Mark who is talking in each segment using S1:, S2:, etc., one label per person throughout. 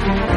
S1: Don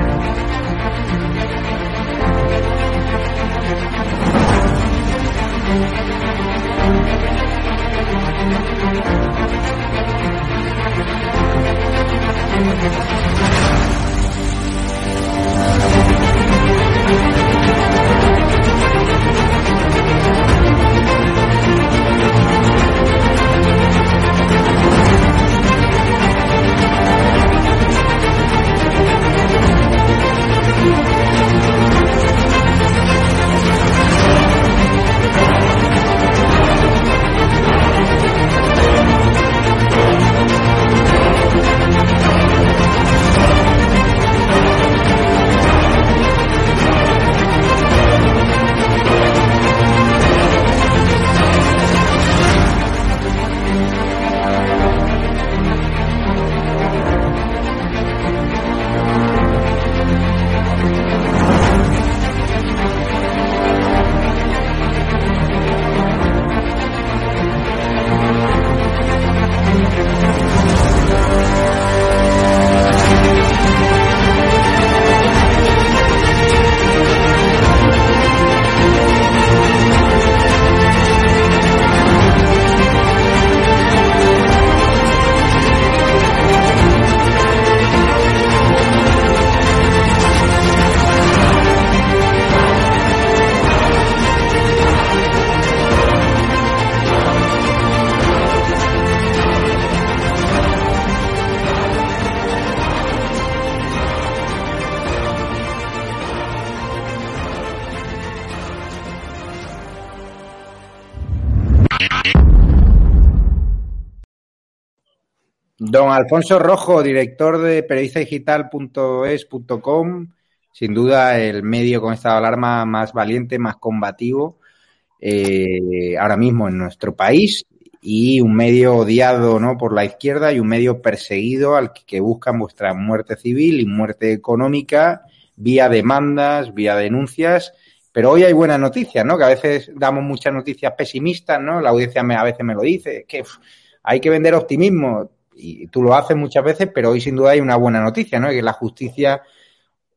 S1: Alfonso Rojo, director de periodistadigital.es.com, sin duda el medio con estado de alarma más valiente, más combativo eh, ahora mismo en nuestro país y un medio odiado ¿no? por la izquierda y un medio perseguido al que buscan vuestra muerte civil y muerte económica vía demandas, vía denuncias. Pero hoy hay buenas noticias, ¿no? Que a veces damos muchas noticias pesimistas, ¿no? La audiencia me, a veces me lo dice, que hay que vender optimismo y tú lo haces muchas veces, pero hoy sin duda hay una buena noticia, ¿no? Que la justicia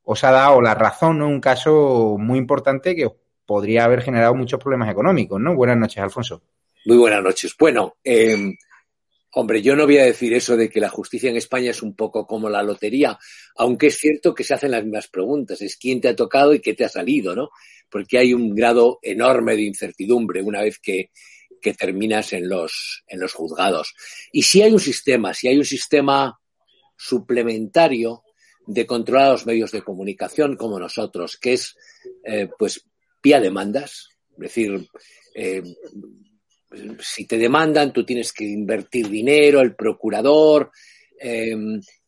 S1: os ha dado la razón, ¿no? Un caso muy importante que podría haber generado muchos problemas económicos, ¿no? Buenas noches, Alfonso.
S2: Muy buenas noches. Bueno, eh, hombre, yo no voy a decir eso de que la justicia en España es un poco como la lotería, aunque es cierto que se hacen las mismas preguntas, es quién te ha tocado y qué te ha salido, ¿no? Porque hay un grado enorme de incertidumbre una vez que que terminas en los, en los juzgados. Y si hay un sistema, si hay un sistema suplementario de controlar los medios de comunicación como nosotros, que es, eh, pues, vía demandas, es decir, eh, si te demandan, tú tienes que invertir dinero, el procurador, eh,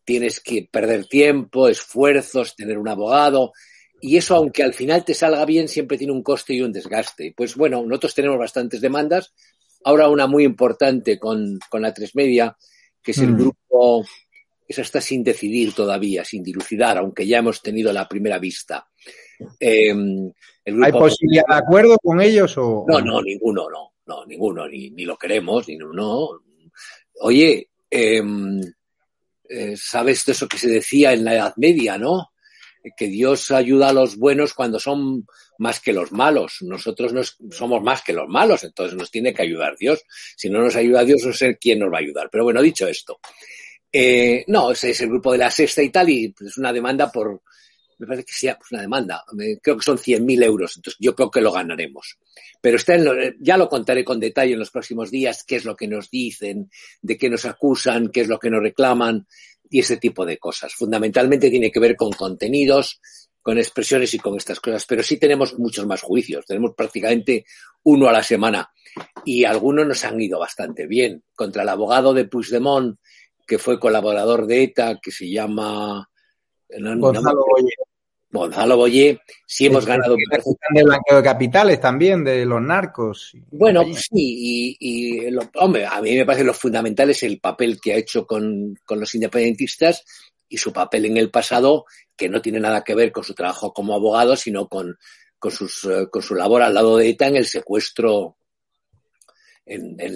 S2: tienes que perder tiempo, esfuerzos, tener un abogado, y eso, aunque al final te salga bien, siempre tiene un coste y un desgaste. Pues bueno, nosotros tenemos bastantes demandas. Ahora una muy importante con, la tres media, que es el mm. grupo, esa está sin decidir todavía, sin dilucidar, aunque ya hemos tenido la primera vista.
S1: Em, ¿Hay posibilidad de acuerdo con ellos o...?
S2: No, no, ninguno, no, no, ninguno, ni, ni lo queremos, ni no. Oye, em, eh, ¿sabes de eso que se decía en la Edad Media, no? Que Dios ayuda a los buenos cuando son más que los malos. Nosotros no somos más que los malos, entonces nos tiene que ayudar Dios. Si no nos ayuda Dios, no sé quién nos va a ayudar. Pero bueno, dicho esto, eh, no, ese es el grupo de la sexta y tal, y es una demanda por, me parece que sea pues una demanda, creo que son 100.000 euros, entonces yo creo que lo ganaremos. Pero está en ya lo contaré con detalle en los próximos días, qué es lo que nos dicen, de qué nos acusan, qué es lo que nos reclaman y ese tipo de cosas. Fundamentalmente tiene que ver con contenidos, con expresiones y con estas cosas, pero sí tenemos muchos más juicios, tenemos prácticamente uno a la semana y algunos nos han ido bastante bien. Contra el abogado de Puigdemont, que fue colaborador de ETA, que se llama
S1: Gonzalo Boyer.
S2: Gonzalo Boyer, sí hemos ganado.
S1: De blanqueo de capitales también, de los narcos.
S2: Bueno, sí, y, hombre, a mí me parece lo fundamental es el papel que ha hecho con, con los independentistas y su papel en el pasado, que no tiene nada que ver con su trabajo como abogado, sino con, con, sus, eh, con su labor al lado de ETA en el secuestro en,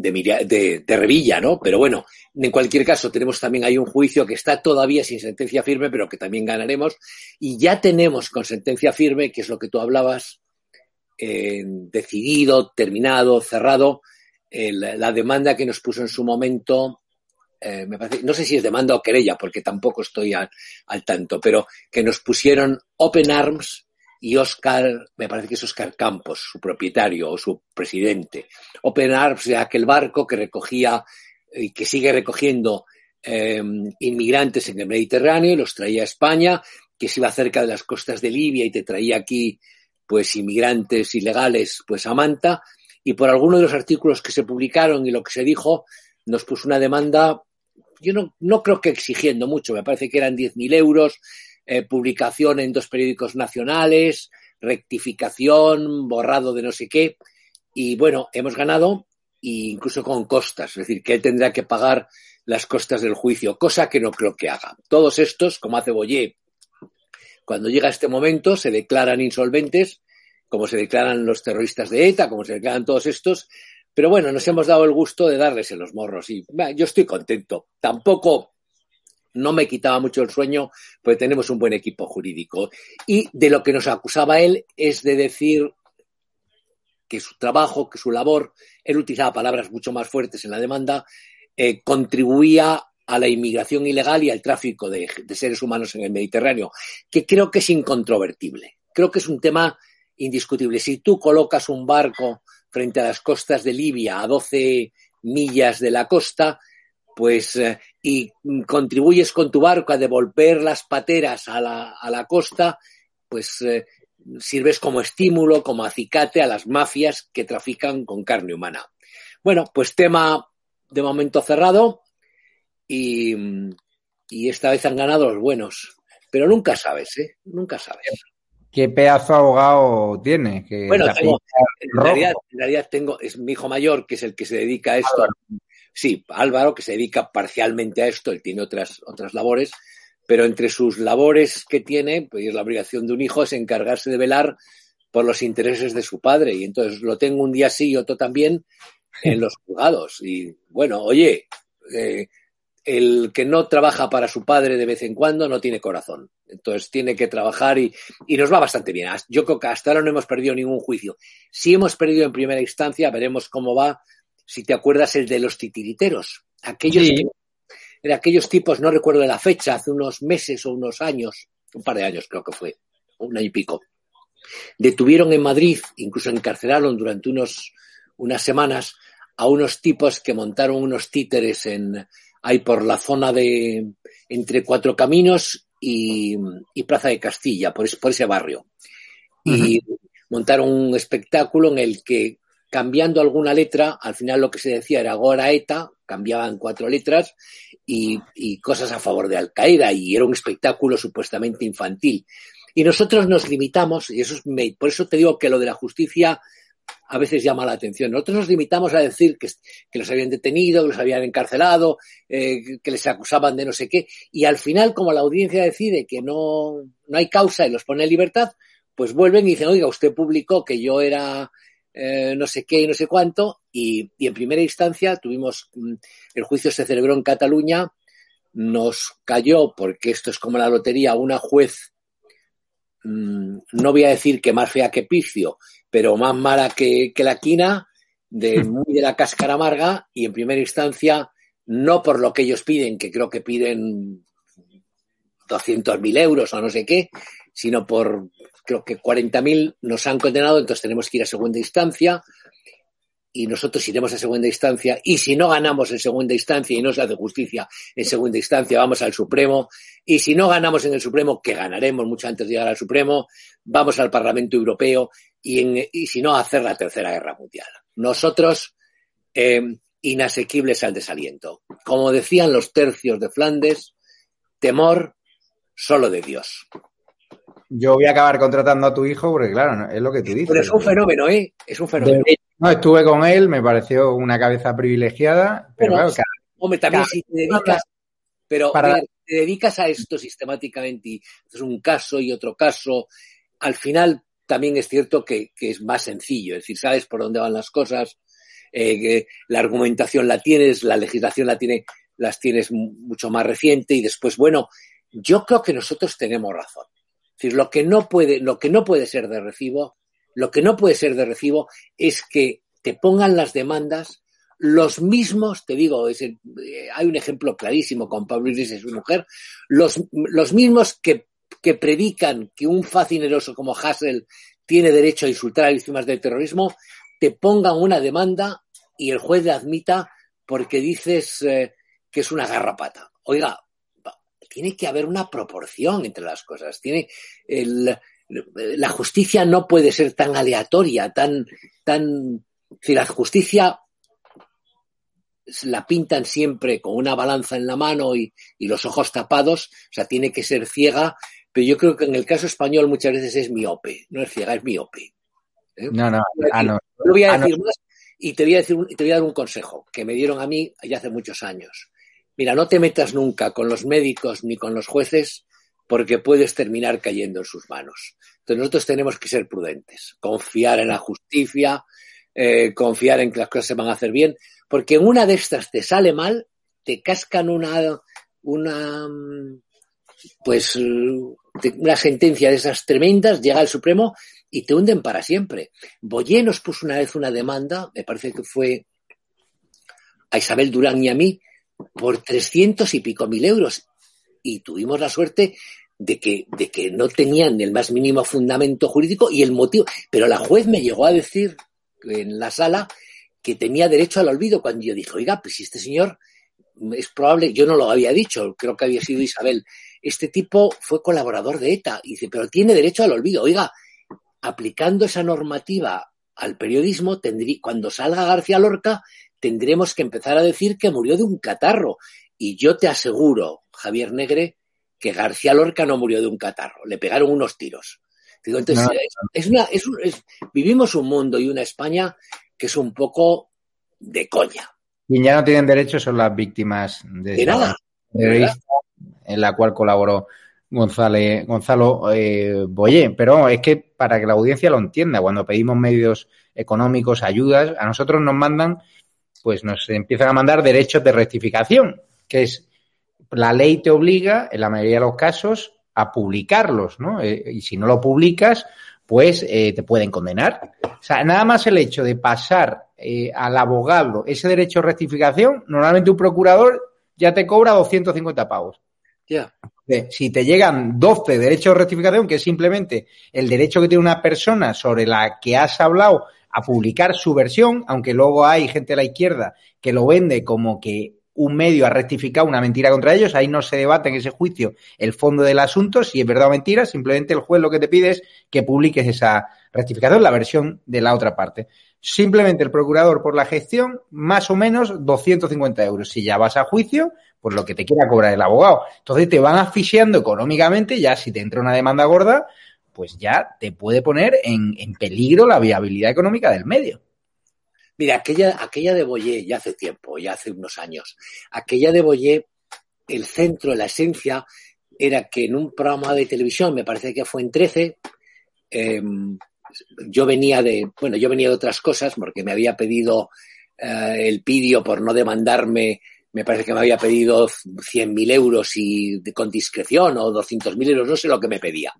S2: de, de, Revilla, ¿no? Pero bueno, en cualquier caso, tenemos también ahí un juicio que está todavía sin sentencia firme, pero que también ganaremos. Y ya tenemos con sentencia firme, que es lo que tú hablabas, eh, decidido, terminado, cerrado, la demanda que nos puso en su momento eh, me parece, no sé si es demanda o querella, porque tampoco estoy al, tanto, pero que nos pusieron Open Arms y Oscar, me parece que es Oscar Campos, su propietario o su presidente. Open Arms de aquel barco que recogía y que sigue recogiendo eh, inmigrantes en el Mediterráneo y los traía a España, que se iba cerca de las costas de Libia y te traía aquí pues inmigrantes ilegales pues a Manta y por alguno de los artículos que se publicaron y lo que se dijo nos puso una demanda yo no, no creo que exigiendo mucho, me parece que eran 10.000 euros, eh, publicación en dos periódicos nacionales, rectificación, borrado de no sé qué. Y bueno, hemos ganado e incluso con costas, es decir, que él tendrá que pagar las costas del juicio, cosa que no creo que haga. Todos estos, como hace Boyer, cuando llega este momento, se declaran insolventes, como se declaran los terroristas de ETA, como se declaran todos estos, pero bueno, nos hemos dado el gusto de darles en los morros y yo estoy contento. Tampoco no me quitaba mucho el sueño, pues tenemos un buen equipo jurídico. Y de lo que nos acusaba él es de decir que su trabajo, que su labor, él utilizaba palabras mucho más fuertes en la demanda, eh, contribuía a la inmigración ilegal y al tráfico de, de, seres humanos en el Mediterráneo, que creo que es incontrovertible. Creo que es un tema indiscutible. Si tú colocas un barco frente a las costas de Libia, a 12 millas de la costa, pues eh, y contribuyes con tu barco a devolver las pateras a la, a la costa, pues eh, sirves como estímulo, como acicate a las mafias que trafican con carne humana. Bueno, pues tema de momento cerrado y, y esta vez han ganado los buenos. Pero nunca sabes, ¿eh? Nunca sabes
S1: qué pedazo abogado tiene.
S2: bueno, en, realidad, tengo, es mi hijo mayor, que es el que se dedica a esto. Sí, Álvaro, que se dedica parcialmente a esto, él tiene otras, otras labores, pero entre sus labores que tiene, pues la obligación de un hijo es encargarse de velar por los intereses de su padre. Y entonces lo tengo un día sí y otro también en los juzgados. Y bueno, oye, eh, el que no trabaja para su padre de vez en cuando no tiene corazón. Entonces tiene que trabajar y, nos va bastante bien. Yo creo que hasta ahora no hemos perdido ningún juicio. Si hemos perdido en primera instancia, veremos cómo va. Si te acuerdas el de los titiriteros. Aquellos, aquellos tipos, no recuerdo la fecha, hace unos meses o unos años, un par de años creo que fue, un año y pico. Detuvieron en Madrid, incluso encarcelaron durante unos, unas semanas a unos tipos que montaron unos títeres en, hay por la zona de entre Cuatro Caminos y, Plaza de Castilla, por, ese barrio. Y montaron un espectáculo en el que, cambiando alguna letra, al final lo que se decía era Gora ETA, cambiaban cuatro letras y, cosas a favor de Al Qaeda, y era un espectáculo supuestamente infantil. Y nosotros nos limitamos, y eso es, por eso te digo que lo de la justicia a veces llama la atención. Nosotros nos limitamos a decir que, los habían detenido, que los habían encarcelado, eh, que les acusaban de no sé qué, y al final, como la audiencia decide que no, no hay causa y los pone en libertad, pues vuelven y dicen, oiga, usted publicó que yo era eh, no sé qué y no sé cuánto, y, y en primera instancia tuvimos, mm, el juicio se celebró en Cataluña, nos cayó, porque esto es como la lotería, una juez Mm, no voy a decir que más fea que Picio, pero más mala que, la quina, de muy de la cáscara amarga, y en primera instancia, no por lo que ellos piden, que creo que piden 200.000 euros o no sé qué, sino por, creo que 40.000 nos han condenado, entonces tenemos que ir a segunda instancia. y nosotros iremos a segunda instancia y si no ganamos en segunda instancia y no se hace justicia en segunda instancia, vamos al Supremo y si no ganamos en el Supremo, que ganaremos mucho antes de llegar al Supremo, vamos al Parlamento Europeo y, si no, a hacer la Tercera Guerra Mundial. Nosotros, eh, inasequibles al desaliento. Como decían los tercios de Flandes, temor solo de Dios.
S1: Yo voy a acabar contratando a tu hijo porque, claro, es lo que tú dices.
S2: Pero es un fenómeno, ¿eh? Es un fenómeno.
S1: No, estuve con él, me pareció una cabeza privilegiada, pero
S2: Bueno,
S1: claro, cada-
S2: Hombre, también
S1: cada-
S2: si te dedicas, pero
S1: Para-
S2: mira, te dedicas a esto sistemáticamente y haces un caso y otro caso, al final también es cierto que, que es más sencillo, es decir, sabes por dónde van las cosas, eh, que la argumentación la tienes, la legislación la tiene, las tienes mu- mucho más reciente y después, bueno, yo creo que nosotros tenemos razón. Lo que no puede, lo que no puede ser de recibo, lo que no puede ser de recibo es que te pongan las demandas los mismos, te digo, eh, hay un ejemplo clarísimo con Pablo Iglesias y su mujer, los, los mismos que, que predican que un facineroso como Hassel tiene derecho a insultar a víctimas del terrorismo, te pongan una demanda y el juez le admita porque dices eh, que es una garrapata. Oiga, tiene que haber una proporción entre las cosas. Tiene el, la justicia no puede ser tan aleatoria, tan, tan, si la justicia la pintan siempre con una balanza en la mano y, y, los ojos tapados, o sea, tiene que ser ciega, pero yo creo que en el caso español muchas veces es miope, no es ciega, es miope.
S1: ¿Eh? No, no,
S2: ah,
S1: no.
S2: no voy a decir ah, no. más y te voy a decir un, te voy a dar un consejo que me dieron a mí ya hace muchos años. Mira, no te metas nunca con los médicos ni con los jueces porque puedes terminar cayendo en sus manos. Entonces nosotros tenemos que ser prudentes, confiar en la justicia, eh, confiar en que las cosas se van a hacer bien, porque en una de estas te sale mal, te cascan una, una, pues, una sentencia de esas tremendas, llega al Supremo y te hunden para siempre. Boyé nos puso una vez una demanda, me parece que fue a Isabel Durán y a mí, por trescientos y pico mil euros. Y tuvimos la suerte de que, de que no tenían el más mínimo fundamento jurídico y el motivo. Pero la juez me llegó a decir en la sala que tenía derecho al olvido cuando yo dije, oiga, pues si este señor es probable, yo no lo había dicho, creo que había sido Isabel, este tipo fue colaborador de ETA, y dice, pero tiene derecho al olvido. Oiga, aplicando esa normativa al periodismo, tendrí, cuando salga García Lorca, tendremos que empezar a decir que murió de un catarro. Y yo te aseguro, Javier Negre, que García Lorca no murió de un catarro, le pegaron unos tiros. Digo, entonces, no. es, es, una, es, un, es, vivimos un mundo y una España que es un poco de coña.
S1: Quien ya no tienen derecho son las víctimas de,
S2: de nada.
S1: en la cual colaboró González, Gonzalo eh, Boyé. Pero es que para que la audiencia lo entienda, cuando pedimos medios económicos, ayudas, a nosotros nos mandan, pues nos empiezan a mandar derechos de rectificación, que es la ley te obliga, en la mayoría de los casos, a publicarlos, ¿no? Eh, y si no lo publicas, pues eh, te pueden condenar. O sea, nada más el hecho de pasar eh, al abogado ese derecho de rectificación, normalmente un procurador ya te cobra 250 pavos.
S2: Ya.
S1: Yeah. Si te llegan 12 derechos de rectificación, que es simplemente el derecho que tiene una persona sobre la que has hablado a publicar su versión, aunque luego hay gente de la izquierda que lo vende como que un medio ha rectificado una mentira contra ellos, ahí no se debate en ese juicio el fondo del asunto, si es verdad o mentira, simplemente el juez lo que te pide es que publiques esa rectificación, la versión de la otra parte. Simplemente el procurador por la gestión, más o menos 250 euros. Si ya vas a juicio, pues lo que te quiera cobrar el abogado. Entonces te van asfixiando económicamente, ya si te entra una demanda gorda, pues ya te puede poner en, en peligro la viabilidad económica del medio.
S2: Mira, aquella, aquella de Boyé, ya hace tiempo, ya hace unos años, aquella de Boyé, el centro, la esencia, era que en un programa de televisión, me parece que fue en 13, eh, yo venía de, bueno, yo venía de otras cosas porque me había pedido eh, el pidio por no demandarme, me parece que me había pedido 100.000 euros y con discreción o 200.000 euros, no sé lo que me pedía,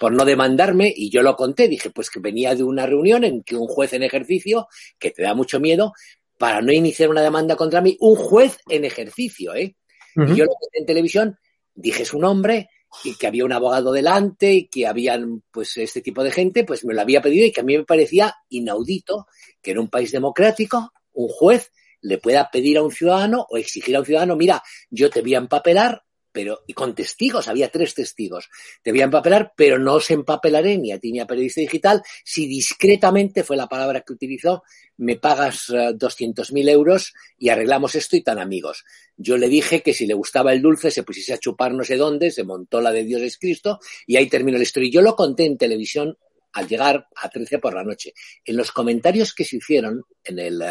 S2: por no demandarme y yo lo conté, dije pues que venía de una reunión en que un juez en ejercicio, que te da mucho miedo, para no iniciar una demanda contra mí, un juez en ejercicio, ¿eh? Uh -huh. Y yo lo conté en televisión, dije su nombre y que había un abogado delante y que habían pues este tipo de gente, pues me lo había pedido y que a mí me parecía inaudito que en un país democrático un juez le pueda pedir a un ciudadano o exigir a un ciudadano, mira, yo te voy a empapelar pero, y con testigos, había tres testigos. Te voy a empapelar, pero no os empapelaré ni a ti ni a Periodista Digital si discretamente, fue la palabra que utilizó, me pagas uh, eh, 200.000 euros y arreglamos esto y tan amigos. Yo le dije que si le gustaba el dulce se pusiese a chupar no sé dónde, se montó la de Dios es Cristo y ahí terminó la historia. Y yo lo conté en televisión al llegar a 13 por la noche. En los comentarios que se hicieron en el,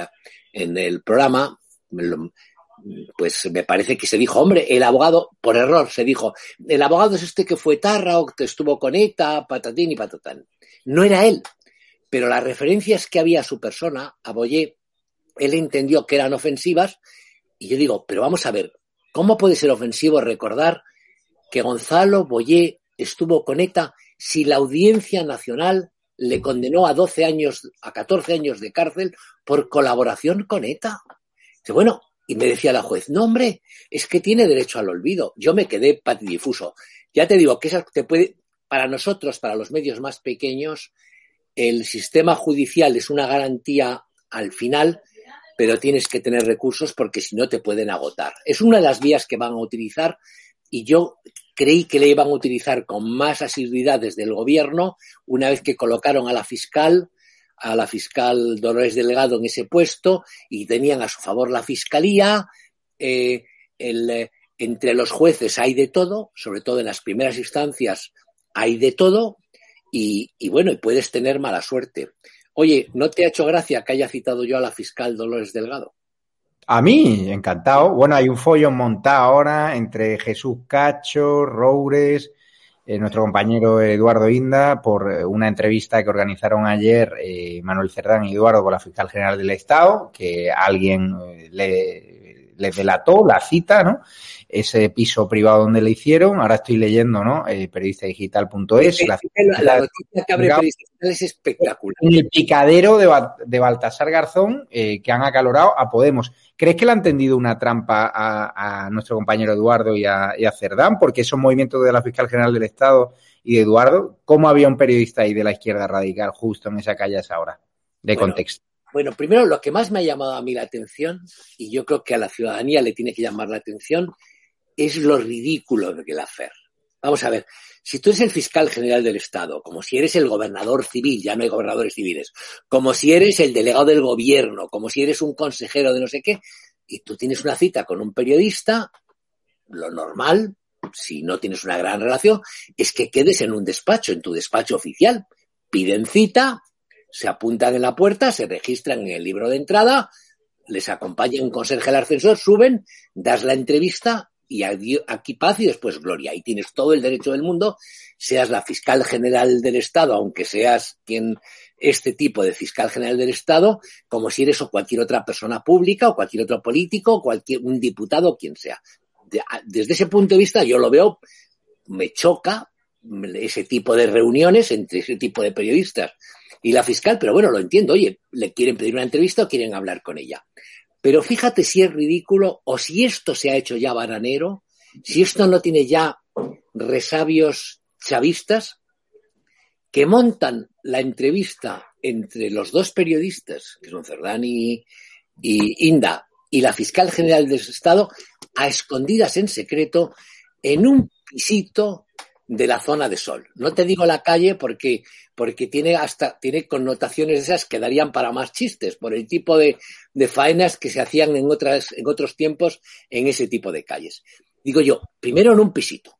S2: en el programa, pues me parece que se dijo, hombre, el abogado, por error se dijo, el abogado es este que fue Tarra o que estuvo con ETA, patatín y patatán. No era él, pero las referencias que había a su persona, a Boyé, él entendió que eran ofensivas y yo digo, pero vamos a ver, ¿cómo puede ser ofensivo recordar que Gonzalo Boyé estuvo con ETA si la Audiencia Nacional le condenó a 12 años, a 14 años de cárcel por colaboración con ETA? Bueno, y me decía la juez, no hombre, es que tiene derecho al olvido. Yo me quedé patidifuso. Ya te digo que esa te puede, para nosotros, para los medios más pequeños, el sistema judicial es una garantía al final, pero tienes que tener recursos porque si no te pueden agotar. Es una de las vías que van a utilizar y yo creí que le iban a utilizar con más asiduidad desde el gobierno una vez que colocaron a la fiscal a la fiscal Dolores Delgado en ese puesto y tenían a su favor la fiscalía. Eh, el, entre los jueces hay de todo, sobre todo en las primeras instancias hay de todo y, y, bueno, y puedes tener mala suerte. Oye, ¿no te ha hecho gracia que haya citado yo a la fiscal Dolores Delgado?
S1: A mí, encantado. Bueno, hay un follón montado ahora entre Jesús Cacho, Roures, eh, nuestro compañero Eduardo Inda por eh, una entrevista que organizaron ayer eh, Manuel Cerdán y Eduardo con la fiscal general del Estado, que alguien le, le, delató la cita, ¿no? Ese piso privado donde le hicieron. Ahora estoy leyendo, ¿no? Eh, periodistadigital.es.
S2: La, la, la, noticia que abre Periodista es espectacular.
S1: En el picadero de, de Baltasar Garzón, que han acalorado a Podemos. ¿Crees que le han tendido una trampa a, a nuestro compañero Eduardo y a, y a, Cerdán? Porque esos movimientos de la fiscal general del Estado y de Eduardo, ¿cómo había un periodista ahí de la izquierda radical justo en esa calle a esa hora de
S2: bueno,
S1: contexto?
S2: Bueno, primero lo que más me ha llamado a mí la atención, y yo creo que a la ciudadanía le tiene que llamar la atención, es lo ridículo de la FER. Vamos a ver, si tú eres el fiscal general del Estado, como si eres el gobernador civil, ya no hay gobernadores civiles, como si eres el delegado del gobierno, como si eres un consejero de no sé qué, y tú tienes una cita con un periodista, lo normal, si no tienes una gran relación, es que quedes en un despacho, en tu despacho oficial. Piden cita, se apuntan en la puerta, se registran en el libro de entrada, les acompaña un conserje al ascensor, suben, das la entrevista y aquí paz y después gloria. Y tienes todo el derecho del mundo, seas la fiscal general del Estado, aunque seas quien este tipo de fiscal general del Estado, como si eres o cualquier otra persona pública o cualquier otro político, cualquier un diputado, quien sea. De, desde ese punto de vista, yo lo veo, me choca ese tipo de reuniones entre ese tipo de periodistas y la fiscal, pero bueno, lo entiendo. Oye, le quieren pedir una entrevista o quieren hablar con ella. Pero fíjate si es ridículo o si esto se ha hecho ya bananero, si esto no tiene ya resabios chavistas que montan la entrevista entre los dos periodistas, que son Cerdán y, y Inda, y la fiscal general del Estado, a escondidas en secreto en un pisito de la zona de sol. No te digo la calle porque, porque tiene hasta, tiene connotaciones esas que darían para más chistes, por el tipo de, de faenas que se hacían en otras, en otros tiempos en ese tipo de calles. Digo yo, primero en un pisito.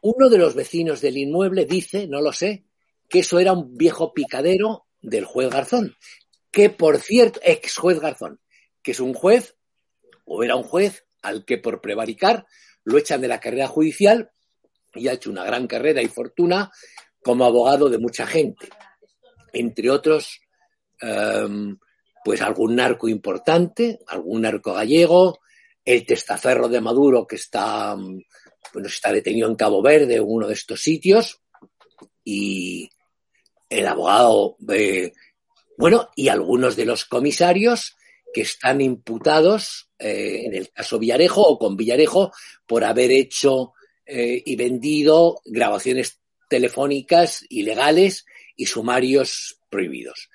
S2: Uno de los vecinos del inmueble dice, no lo sé, que eso era un viejo picadero del juez Garzón, que por cierto, ex juez Garzón, que es un juez, o era un juez, al que por prevaricar lo echan de la carrera judicial y ha hecho una gran carrera y fortuna como abogado de mucha gente. Entre otros, um, pues algún narco importante, algún narco gallego, el testaferro de Maduro que está, bueno, está detenido en Cabo Verde, uno de estos sitios, y el abogado, eh, bueno, y algunos de los comisarios que están imputados eh, en el caso Villarejo o con Villarejo por haber hecho eh, y vendido grabaciones telefónicas ilegales y sumarios prohibidos.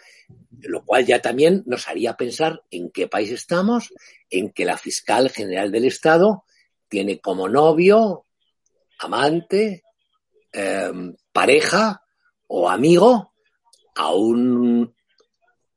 S2: Lo cual ya también nos haría pensar en qué país estamos, en que la fiscal general del Estado tiene como novio, amante, em, pareja o amigo a un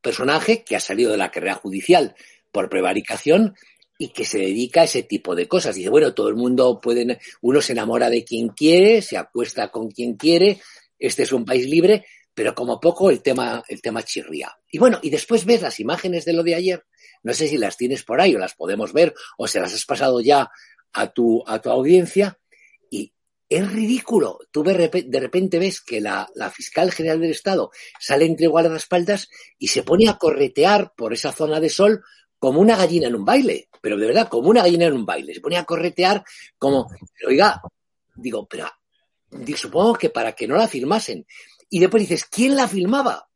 S2: personaje que ha salido de la carrera judicial por prevaricación y que se dedica a ese tipo de cosas. Dice, bueno, todo el mundo puede, uno se enamora de quien quiere, se acuesta con quien quiere, este es un país libre, pero como poco el tema, el tema chirría. Y bueno, y después ves las imágenes de lo de ayer, no sé si las tienes por ahí o las podemos ver o se las has pasado ya a tu, a tu audiencia, y es ridículo. Tú de repente ves que la, la fiscal general del Estado sale entre guardaespaldas y se pone a corretear por esa zona de sol como una gallina en un baile, pero de verdad, como una gallina en un baile. Se pone a corretear como, oiga, digo, pero supongo que para que no la filmasen. Y después dices, ¿quién la filmaba?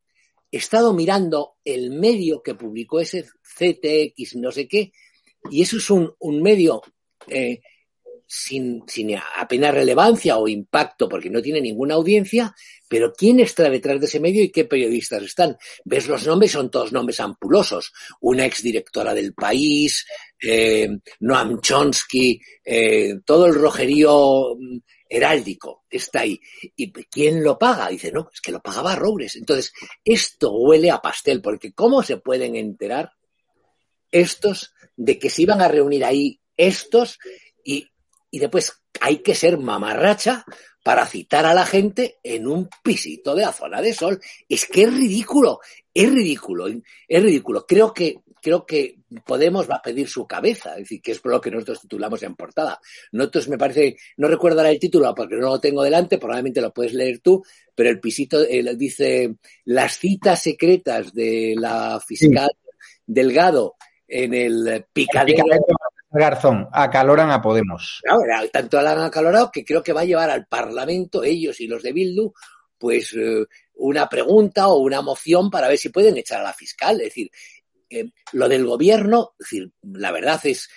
S2: He estado mirando el medio que publicó ese CTX, no sé qué, y eso es un, un medio eh, sin, sin, apenas relevancia o impacto porque no tiene ninguna audiencia, pero ¿quién está detrás de ese medio y qué periodistas están? Ves los nombres, son todos nombres ampulosos. Una exdirectora del país, eh, Noam Chomsky, eh, todo el rojerío mm, heráldico está ahí. ¿Y quién lo paga? Dice, no, es que lo pagaba Roures. Entonces, esto huele a pastel, porque ¿cómo se pueden enterar estos de que se iban a reunir ahí estos y, y después hay que ser mamarracha para citar a la gente en un pisito de la zona de sol. Es que es ridículo, es ridículo, es ridículo. Creo que, creo que Podemos va a pedir su cabeza, es decir, que es lo que nosotros titulamos en portada. Nosotros me parece, no recuerdo el título porque no lo tengo delante, probablemente lo puedes leer tú, pero el pisito dice las citas secretas de la fiscal Delgado en el picadero.
S1: Garzón, acaloran a Podemos.
S2: Claro, tanto han acalorado que creo que va a llevar al Parlamento, ellos y los de Bildu, pues eh, una pregunta o una moción para ver si pueden echar a la fiscal. Es decir, eh, lo del gobierno, la verdad es,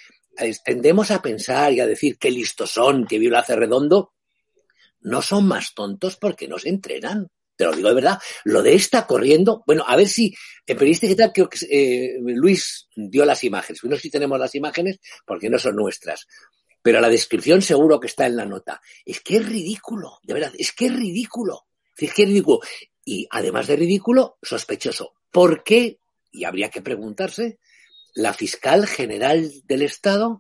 S2: tendemos a pensar y a decir qué listos son, que Viola hace redondo, no son más tontos porque no se entrenan te lo digo de verdad, lo de esta corriendo, bueno, a ver si, en periodista tal, creo que eh, Luis dio las imágenes, no sé si tenemos las imágenes porque no son nuestras, pero la descripción seguro que está en la nota. Es que es ridículo, de verdad, es que es ridículo, es que es ridículo. Y además de ridículo, sospechoso. ¿Por qué? Y habría que preguntarse, la fiscal general del Estado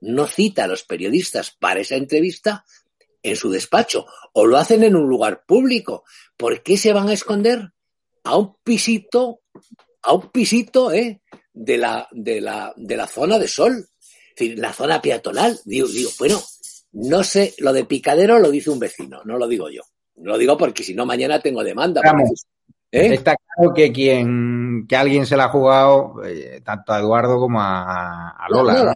S2: no cita a los periodistas para esa entrevista en su despacho o lo hacen en un lugar público. ¿Por qué se van a esconder a un pisito, a un pisito eh, de, la, de, la, de la zona de sol? Es decir, la zona peatonal. Digo, digo, bueno, no sé, lo de picadero lo dice un vecino, no lo digo yo. No lo digo porque si no mañana tengo demanda.
S1: ¿eh? Está claro que quien que alguien se la ha jugado eh, tanto a Eduardo como a, Lola.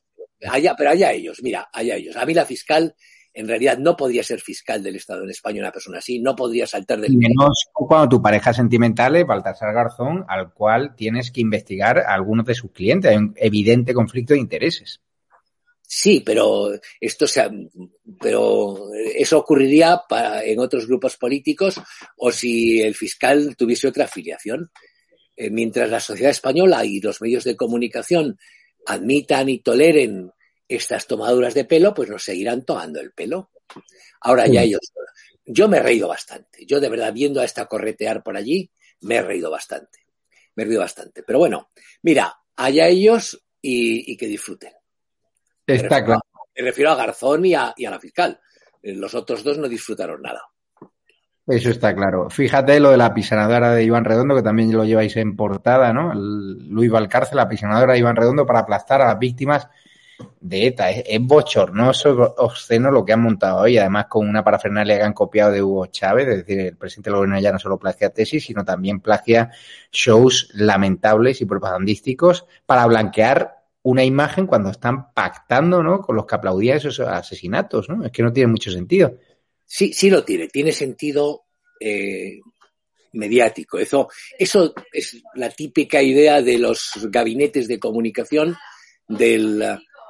S2: allá, pero allá ellos, mira, allá ellos. A mí la fiscal en realidad no podría ser fiscal del Estado en España una persona así, no podría saltar del...
S1: Menos cuando tu pareja sentimental es Baltasar Garzón, al cual tienes que investigar a algunos de sus clientes. Hay un evidente conflicto de intereses.
S2: Sí, pero esto se, pero eso ocurriría en otros grupos políticos o si el fiscal tuviese otra afiliación. Eh, mientras la sociedad española y los medios de comunicación admitan y toleren estas tomaduras de pelo, pues nos seguirán tomando el pelo. Ahora ya ellos. Yo me he reído bastante. Yo de verdad, viendo a esta corretear por allí, me he reído bastante. Me he reído bastante. Pero bueno, mira, allá ellos y, que disfruten.
S1: Está claro.
S2: Me refiero a Garzón y a, la fiscal. Los otros dos no disfrutaron nada.
S1: Eso está claro. Fíjate lo de la pisanadora de Iván Redondo, que también lo lleváis en portada, ¿no? Luis Valcárcel, la pisanadora de Iván Redondo para aplastar a las víctimas de ETA. Es, bochornoso, obsceno lo que han montado hoy, además con una parafernalia que han copiado de Hugo Chávez, es decir, el presidente del gobierno ya no solo plagia tesis, sino también plagia shows lamentables y propagandísticos para blanquear una imagen cuando están pactando, ¿no? Con los que aplaudían esos asesinatos, ¿no? Es que no tiene mucho sentido.
S2: Sí, sí lo tiene. Tiene sentido eh, mediático. Eso, eso es la típica idea de los gabinetes de comunicación del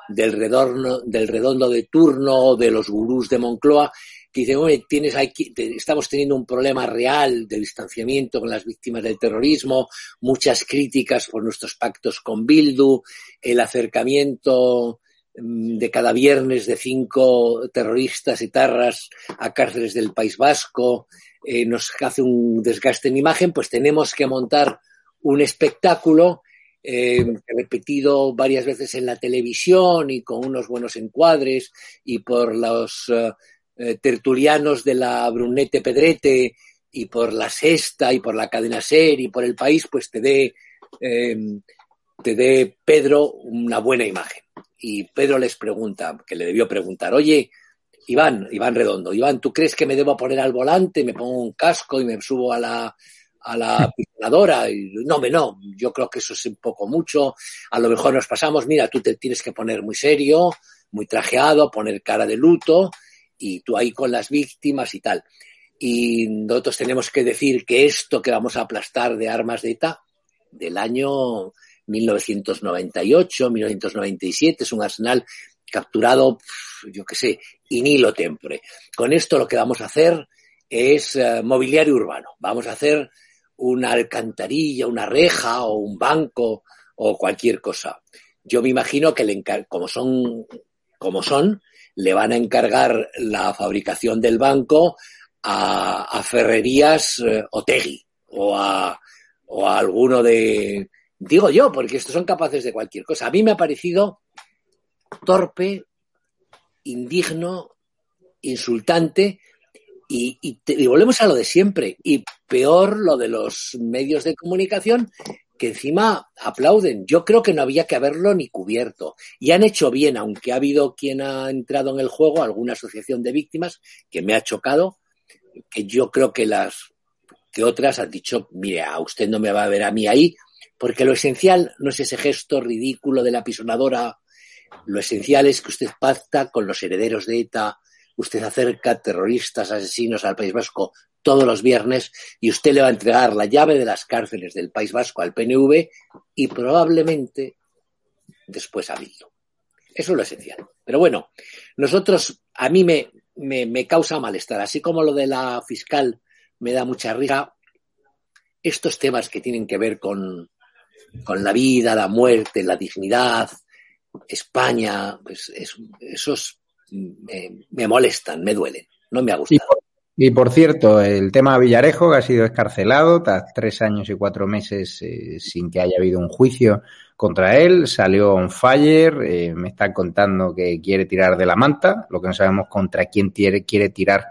S2: del, redondo, del redondo de turno, de los gurús de Moncloa, que dicen, oye, tienes aquí, estamos teniendo un problema real de distanciamiento con las víctimas del terrorismo, muchas críticas por nuestros pactos con Bildu, el acercamiento mm, de cada viernes de cinco terroristas y tarras a cárceles del País Vasco, eh, nos hace un desgaste en imagen, pues tenemos que montar un espectáculo eh, repetido varias veces en la televisión y con unos buenos encuadres y por los eh, eh, tertulianos de la Brunete Pedrete y por la Sexta y por la cadena Ser y por el país, pues te dé, te dé Pedro una buena imagen. Y Pedro les pregunta, que le debió preguntar, oye, Iván, Iván Redondo, Iván, ¿tú crees que me debo poner al volante, me pongo un casco y me subo a la, a la pisonadora? Y, no, me no, yo creo que eso es un poco mucho. A lo mejor nos pasamos, mira, tú te tienes que poner muy serio, muy trajeado, poner cara de luto y tú ahí con las víctimas y tal. Y nosotros tenemos que decir que esto que vamos a aplastar de armas de ETA del año 1998, 1997, es un arsenal capturado, yo qué sé, in hilo tempore. Con esto lo que vamos a hacer es uh, mobiliario urbano. Vamos a hacer una alcantarilla, una reja o un banco o cualquier cosa. Yo me imagino que le como son como son, le van a encargar la fabricación del banco a, Ferrerías eh, o a, o a alguno de, digo yo, porque estos son capaces de cualquier cosa. A mí me ha parecido torpe, indigno, insultante y, y, volvemos a lo de siempre. Y peor lo de los medios de comunicación que encima aplauden. Yo creo que no había que haberlo ni cubierto. Y han hecho bien, aunque ha habido quien ha entrado en el juego, alguna asociación de víctimas, que me ha chocado, que yo creo que las que otras han dicho, mire, a usted no me va a ver a mí ahí, porque lo esencial no es ese gesto ridículo de la pisonadora lo esencial es que usted pacta con los herederos de ETA, usted acerca terroristas, asesinos al País Vasco todos los viernes y usted le va a entregar la llave de las cárceles del País Vasco al PNV y probablemente después a Bildu. Eso es lo esencial. Pero bueno, nosotros, a mí me, me, me causa malestar, así como lo de la fiscal me da mucha risa, estos temas que tienen que ver con, con la vida, la muerte, la dignidad, España, pues esos me, molestan, me duelen, no me ha gustado.
S1: Y por, cierto, el tema Villarejo, que ha sido escarcelado tras tres años y cuatro meses eh, sin que haya habido un juicio contra él, salió on fire, eh, me están contando que quiere tirar de la manta, lo que no sabemos contra quién quiere, quiere tirar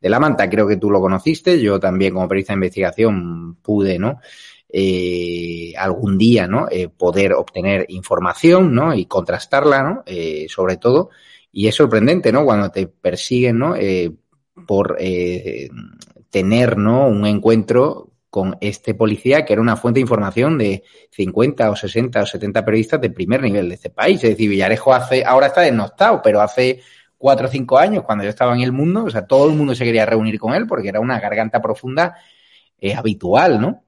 S1: de la manta, creo que tú lo conociste, yo también como periodista de investigación pude, ¿no? eh, algún día, ¿no? Eh, poder obtener información, ¿no? Y contrastarla, ¿no? Eh, sobre todo. Y es sorprendente, ¿no? Cuando te persiguen, ¿no? Eh, por eh, tener, ¿no? Un encuentro con este policía que era una fuente de información de 50 o 60 o 70 periodistas de primer nivel de este país. Es decir, Villarejo hace, ahora está desnostado, pero hace cuatro o cinco años, cuando yo estaba en el mundo, o sea, todo el mundo se quería reunir con él porque era una garganta profunda eh, habitual, ¿no?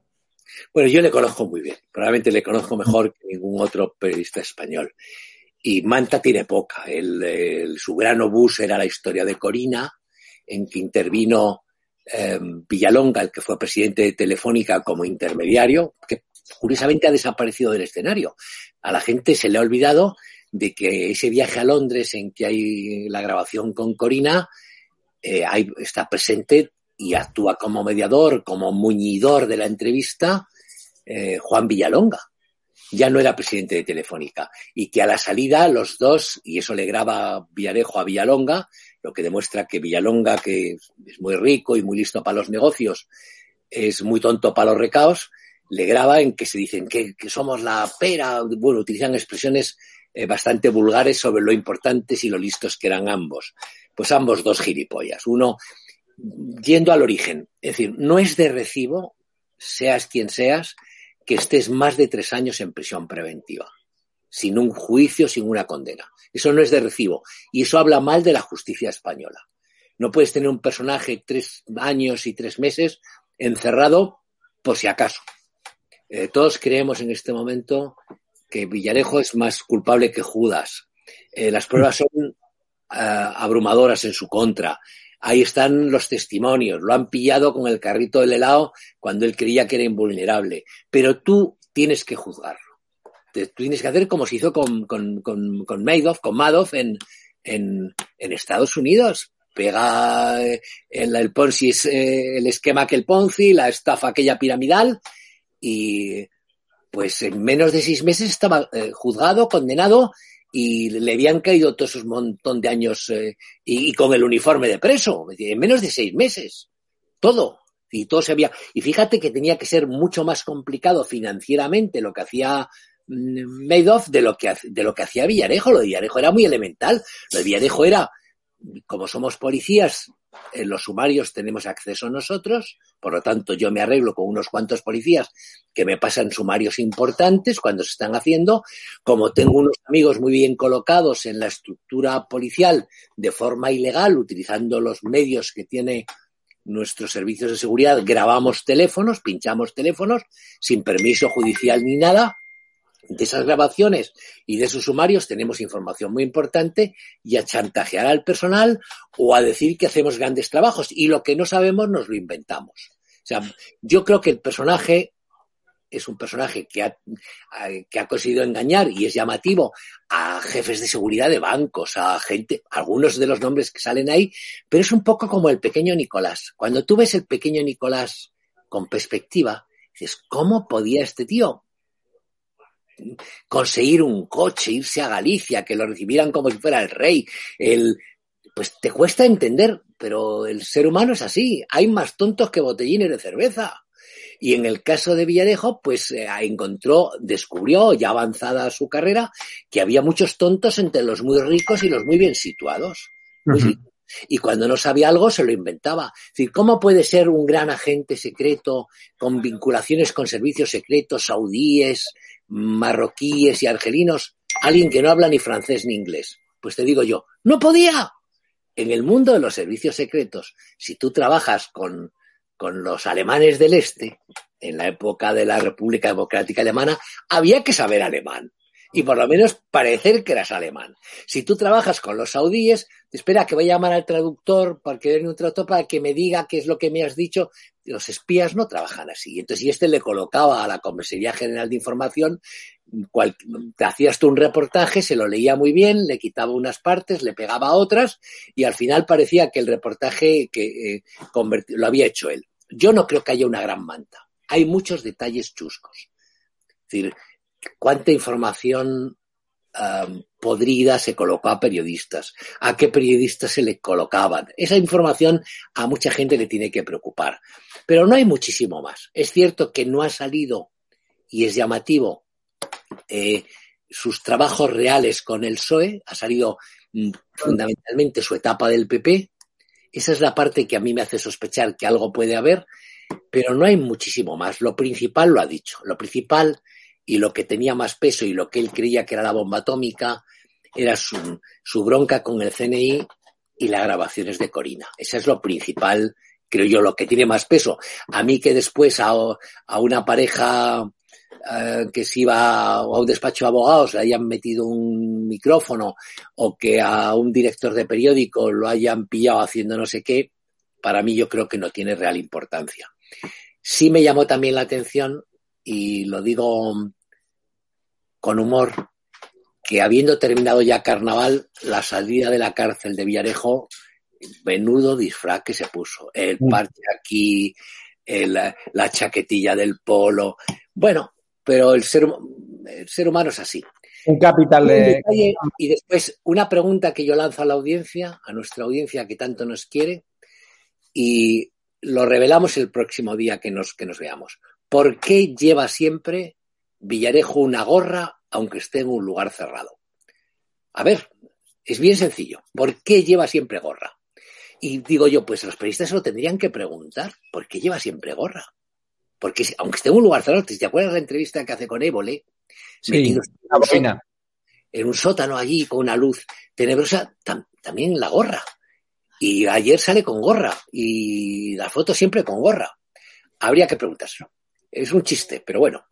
S2: Bueno, yo le conozco muy bien, probablemente le conozco mejor que ningún otro periodista español. Y Manta tiene poca. El, el, su gran obús era la historia de Corina, en que intervino eh, Villalonga, el que fue presidente de Telefónica como intermediario, que curiosamente ha desaparecido del escenario. A la gente se le ha olvidado de que ese viaje a Londres en que hay la grabación con Corina eh, hay, está presente y actúa como mediador, como muñidor de la entrevista, eh, Juan Villalonga. Ya no era presidente de Telefónica. Y que a la salida los dos, y eso le graba Villarejo a Villalonga, lo que demuestra que Villalonga, que es muy rico y muy listo para los negocios, es muy tonto para los recaos, le graba en que se dicen que, que somos la pera, bueno, utilizan expresiones eh, bastante vulgares sobre lo importantes y lo listos que eran ambos. Pues ambos dos gilipollas. Uno yendo al origen, es decir, no es de recibo, seas quien seas, que estés más de tres años en prisión preventiva, sin un juicio, sin una condena. Eso no es de recibo. Y eso habla mal de la justicia española. No puedes tener un personaje tres años y tres meses encerrado por si acaso. Eh, todos creemos en este momento que Villarejo es más culpable que Judas. Eh, las pruebas son abrumadoras en su contra. Ahí están los testimonios. Lo han pillado con el carrito del helado cuando él creía que era invulnerable. Pero tú tienes que juzgarlo. Tú tienes que hacer como se hizo con, con, con, con Madoff, con Madoff en, en, en Estados Unidos pega eh, el, el Ponzi, eh, el esquema que el Ponzi, la estafa aquella piramidal y pues en menos de seis meses estaba eh, juzgado, condenado y le habían caído todos esos montón de años y, con el uniforme de preso, en menos de seis meses, todo. Y todo se había, y fíjate que tenía que ser mucho más complicado financieramente lo que hacía mm, Madoff de lo que, de lo que hacía Villarejo. Lo de Villarejo era muy elemental. Lo de Villarejo era como somos policías, en los sumarios tenemos acceso nosotros, por lo tanto yo me arreglo con unos cuantos policías que me pasan sumarios importantes cuando se están haciendo, como tengo unos amigos muy bien colocados en la estructura policial de forma ilegal, utilizando los medios que tiene nuestros servicios de seguridad, grabamos teléfonos, pinchamos teléfonos, sin permiso judicial ni nada, de esas grabaciones y de esos sumarios tenemos información muy importante y a chantajear al personal o a decir que hacemos grandes trabajos y lo que no sabemos nos lo inventamos. O sea, yo creo que el personaje es un personaje que ha, que ha conseguido engañar y es llamativo a jefes de seguridad de bancos, a gente, algunos de los nombres que salen ahí, pero es un poco como el pequeño Nicolás. Cuando tú ves el pequeño Nicolás con perspectiva, dices, ¿cómo podía este tío conseguir un coche, irse a Galicia, que lo recibieran como si fuera el rey, el, pues te cuesta entender, pero el ser humano es así. Hay más tontos que botellines de cerveza. Y en el caso de Villarejo, pues eh, encontró, descubrió, ya avanzada su carrera, que había muchos tontos entre los muy ricos y los muy bien situados. Y cuando no sabía algo, se lo inventaba. Es decir, ¿cómo puede ser un gran agente secreto con vinculaciones con servicios secretos saudíes, marroquíes y argelinos, alguien que no habla ni francés ni inglés. Pues te digo yo, no podía. En el mundo de los servicios secretos, si tú trabajas con, con los alemanes del Este, en la época de la República Democrática Alemana, había que saber alemán y por lo menos parecer que eras alemán. Si tú trabajas con los saudíes, espera que voy a llamar al traductor para que un traductor para que me diga qué es lo que me has dicho. Los espías no trabajan así. Entonces, si este le colocaba a la Comisaría General de Información, te hacías tú un reportaje, se lo leía muy bien, le quitaba unas partes, le pegaba otras y al final parecía que el reportaje que eh, lo había hecho él. Yo no creo que haya una gran manta. Hay muchos detalles chuscos. Es decir, cuánta información podrida se colocó a periodistas, a qué periodistas se le colocaban. Esa información a mucha gente le tiene que preocupar. Pero no hay muchísimo más. Es cierto que no ha salido, y es llamativo, eh, sus trabajos reales con el PSOE, ha salido mm, fundamentalmente su etapa del PP. Esa es la parte que a mí me hace sospechar que algo puede haber, pero no hay muchísimo más. Lo principal lo ha dicho. Lo principal y lo que tenía más peso y lo que él creía que era la bomba atómica era su, su bronca con el CNI y las grabaciones de Corina. Esa es lo principal, creo yo, lo que tiene más peso. A mí que después a, una pareja eh, que se iba a un despacho de abogados le hayan metido un micrófono o que a un director de periódico lo hayan pillado haciendo no sé qué, para mí yo creo que no tiene real importancia. Sí me llamó también la atención, y lo digo con humor que habiendo terminado ya carnaval, la salida de la cárcel de Villarejo, menudo disfraz que se puso. El mm. parche aquí, la chaquetilla del polo. Bueno, pero el ser, el ser humano es así.
S1: Un capital de...
S2: y después, una pregunta que yo lanzo a la audiencia, a nuestra audiencia que tanto nos quiere, y lo revelamos el próximo día que nos, que nos veamos. ¿Por qué lleva siempre Villarejo una gorra aunque esté en un lugar cerrado? A ver, es bien sencillo. ¿Por qué lleva siempre gorra? Y digo yo, pues los periodistas se lo tendrían que preguntar. ¿Por qué lleva siempre gorra? Porque aunque esté en un lugar cerrado, ¿te acuerdas la entrevista que hace con Évole?
S1: Sí,
S2: en, en un sótano allí con una luz tenebrosa, también la gorra. Y ayer sale con gorra y la foto siempre con gorra. Habría que preguntárselo. Es un chiste, pero bueno.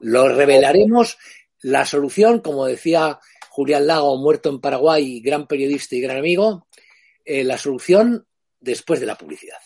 S2: Lo revelaremos. La solución, como decía Julián Lago, muerto en Paraguay, gran periodista y gran amigo. Eh, la solución después de la publicidad.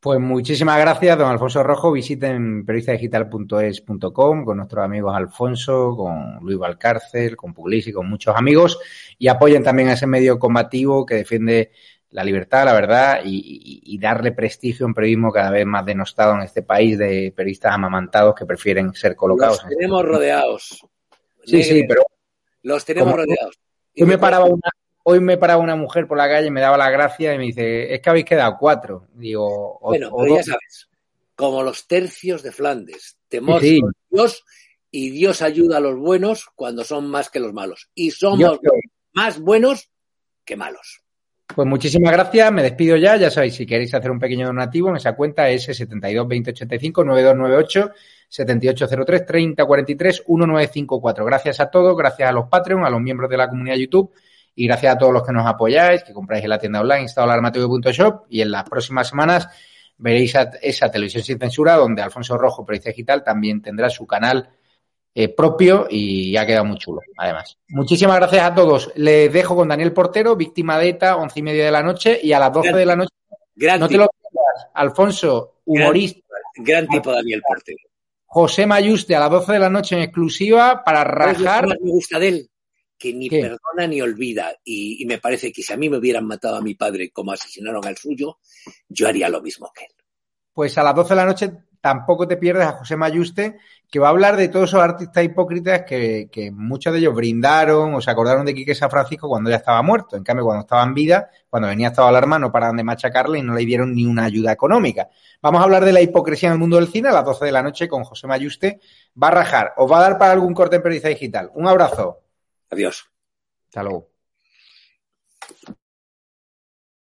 S1: Pues muchísimas gracias, don Alfonso Rojo. Visiten periodistadigital.es.com con nuestros amigos Alfonso, con Luis Valcárcel, con Puglisi, con muchos amigos y apoyen también a ese medio combativo que defiende la libertad, la verdad y, darle prestigio a un periodismo cada vez más denostado en este país de periodistas amamantados que prefieren ser colocados.
S2: Los tenemos rodeados.
S1: Sí, sí, pero...
S2: Los tenemos rodeados.
S1: Yo me paraba una, hoy me paraba una mujer por la calle y me daba la gracia y me dice, es que habéis quedado cuatro. Digo,
S2: bueno, pero ya sabes, como los tercios de Flandes, temor sí, Dios y Dios ayuda a los buenos cuando son más que los malos. Y somos más buenos que malos.
S1: Pues muchísimas gracias, me despido ya. Ya sabéis, si queréis hacer un pequeño donativo en esa cuenta es 72 2085 9298 7803 3043 1954. Gracias a todos, gracias a los Patreon, a los miembros de la comunidad YouTube y gracias a todos los que nos apoyáis, que compráis en la tienda online instalalarmateo.shop y en las próximas semanas veréis esa televisión sin censura donde Alfonso Rojo, Pericia Digital, también tendrá su canal eh, propio y ha quedado muy chulo, además. Muchísimas gracias a todos. Les dejo con Daniel Portero, víctima de ETA, once y media de la noche y a las doce de la noche. no te lo pierdas, Alfonso, humorista.
S2: Gran, tipo Daniel Portero.
S1: José Mayuste a las doce de la noche en exclusiva para rajar.
S2: me gusta de él? que ni perdona ni olvida. Y, me parece que si a mí me hubieran matado a mi padre como asesinaron al suyo, yo haría lo mismo que él.
S1: Pues a las 12 de la noche tampoco te pierdes a José Mayuste, que va a hablar de todos esos artistas hipócritas que, muchos de ellos brindaron o se acordaron de Quique San Francisco cuando ya estaba muerto. En cambio, cuando estaba en vida, cuando venía estaba alarma, no paraban de machacarle y no le dieron ni una ayuda económica. Vamos a hablar de la hipocresía en el mundo del cine a las 12 de la noche con José Mayuste. Va a rajar. Os va a dar para algún corte en periodista digital. Un abrazo.
S2: Adiós.
S1: Hasta luego.